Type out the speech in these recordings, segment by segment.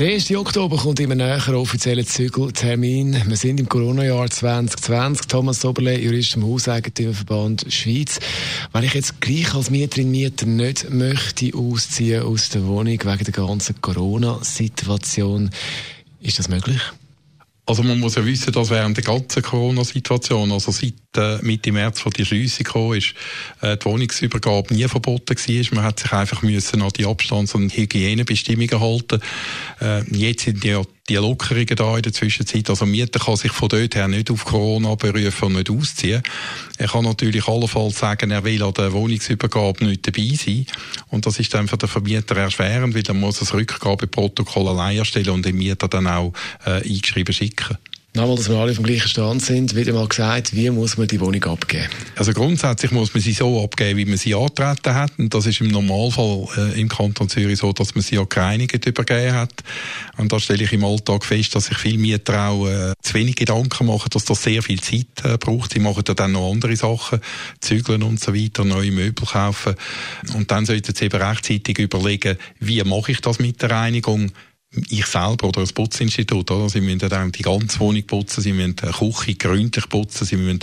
der 1. Oktober kommt immer näher offiziellen Zügeltermin. Wir sind im Corona-Jahr 2020. Thomas Soberle, Jurist im Hauseigentümerverband Schweiz. Wenn ich jetzt gleich als Mieterin, Mieter nicht möchte ausziehen aus der Wohnung wegen der ganzen Corona-Situation, ist das möglich? Also man muss ja wissen, dass während der ganzen Corona-Situation, also seit äh, Mitte März, wo die Schliessung kam, ist, äh, die Wohnungsübergabe nie verboten gewesen. Man hat sich einfach müssen an die Abstands- und Hygienebestimmungen halten. Äh, jetzt sind ja die Lockerungen da in der Zwischenzeit. Also Mieter kann sich von dort her nicht auf Corona berufen und nicht ausziehen. Er kann natürlich allenfalls sagen, er will an der Wohnungsübergabe nicht dabei sein. Und das ist dann für den Vermieter erschwerend, weil er muss das Rückgabeprotokoll allein erstellen und den Mieter dann auch äh, eingeschrieben schicken. Nochmal, dass wir alle vom gleichen Stand sind, wieder mal gesagt, wie muss man die Wohnung abgeben? Also grundsätzlich muss man sie so abgeben, wie man sie antreten hat. Und das ist im Normalfall äh, im Kanton Zürich so, dass man sie auch gereinigt übergeben hat. Und da stelle ich im Alltag fest, dass sich viele Mieter auch äh, zu wenig Gedanken machen, dass das sehr viel Zeit äh, braucht. Sie machen ja dann noch andere Sachen, zügeln und so weiter, neue Möbel kaufen. Und dann sollten sie eben rechtzeitig überlegen, wie mache ich das mit der Reinigung? Ich selber oder das Putzinstitut, oder? Sie müssen dann die ganze Wohnung putzen, sie müssen die Küche gründlich putzen, sie müssen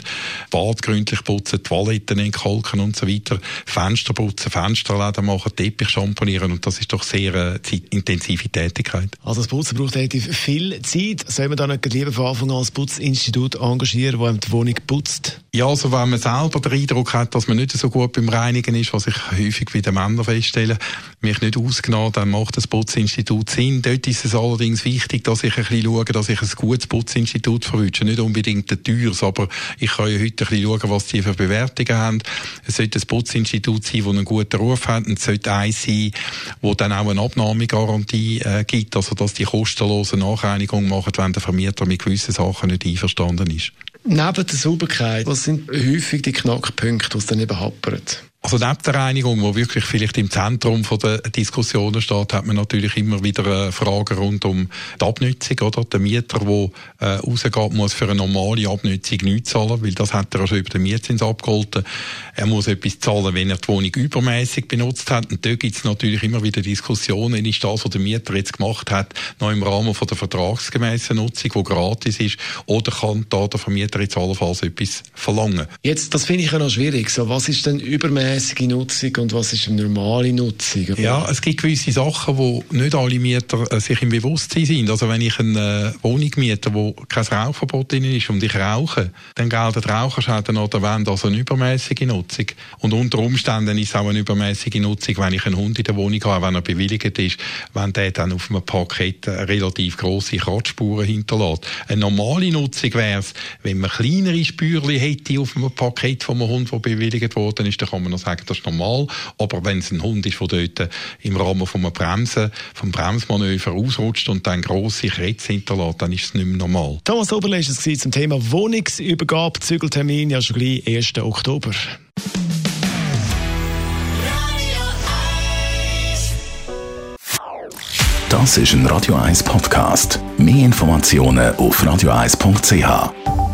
Bad gründlich putzen, Toiletten entkalken und so weiter, Fenster putzen, Fensterläden machen, Teppich champonieren und das ist doch sehr äh, intensive Tätigkeit. Also das Putzen braucht relativ viel Zeit. Soll man dann nicht lieber von Anfang an das Putzinstitut engagieren, das die Wohnung putzt? Ja, also wenn man selber den Eindruck hat, dass man nicht so gut beim Reinigen ist, was ich häufig bei den Männern feststelle, mich nicht ausgenommen, dann macht das Putzinstitut Sinn. Dort ist es allerdings wichtig, dass ich ein bisschen schaue, dass ich ein gutes Putzinstitut verwünsche. Nicht unbedingt ein teures, aber ich kann ja heute ein bisschen schauen, was die für Bewertungen haben. Es sollte ein Putzinstitut sein, das einen guten Ruf hat. Und es sollte eins sein, das dann auch eine Abnahmegarantie äh, gibt, also dass die kostenlose Nachreinigung machen, wenn der Vermieter mit gewissen Sachen nicht einverstanden ist. Neben der Sauberkeit, was sind häufig die Knackpunkte, die es dann eben happert? Also neben der Reinigung, die wirklich vielleicht im Zentrum der Diskussionen steht, hat man natürlich immer wieder äh, Fragen rund um die Abnutzung. Oder? Der Mieter, der äh, rausgeht, muss für eine normale Abnutzung nichts zahlen, weil das hat er auch schon über den Mietzins abgeholten. Er muss etwas zahlen, wenn er die Wohnung übermäßig benutzt hat. Und da gibt es natürlich immer wieder Diskussionen, ist das, was der Mieter jetzt gemacht hat, noch im Rahmen von der vertragsgemäßen Nutzung, die gratis ist, oder kann da der Vermieter jetzt allenfalls etwas verlangen? Jetzt, das finde ich ja noch schwierig. So, was ist denn übermäßig regelmäßige Nutzung und was ist eine normale Nutzung? Ja, es gibt gewisse Sachen, wo nicht alle Mieter äh, sich im Bewusstsein sind. Also wenn ich eine äh, Wohnung miete, wo kein Rauchverbot drin ist und ich rauche, dann gelten Raucherschäden an der Wand als eine übermäßige Nutzung. Und unter Umständen ist es auch eine übermäßige Nutzung, wenn ich einen Hund in der Wohnung habe, wenn er bewilligt ist, wenn der dann auf einem Parkett relativ grosse Kratzspuren hinterlässt. Eine normale Nutzung wäre es, wenn man kleinere Spürchen hätte auf einem Parkett von einem Hund, der bewilligt worden ist, dann kann man noch sagen, das ist normal. Aber wenn es ein Hund ist, der dort im Rahmen von einem Bremsen, vom Bremsmanöver ausrutscht und dann grosse Krätze hinterlässt, dann ist es nicht mehr normal. Thomas Oberle ist es zum Thema Wohnungsübergabe, Zügeltermin, ja schon gleich 1. Oktober. Das ist ein Radio 1 Podcast. Mehr Informationen auf radio1.ch.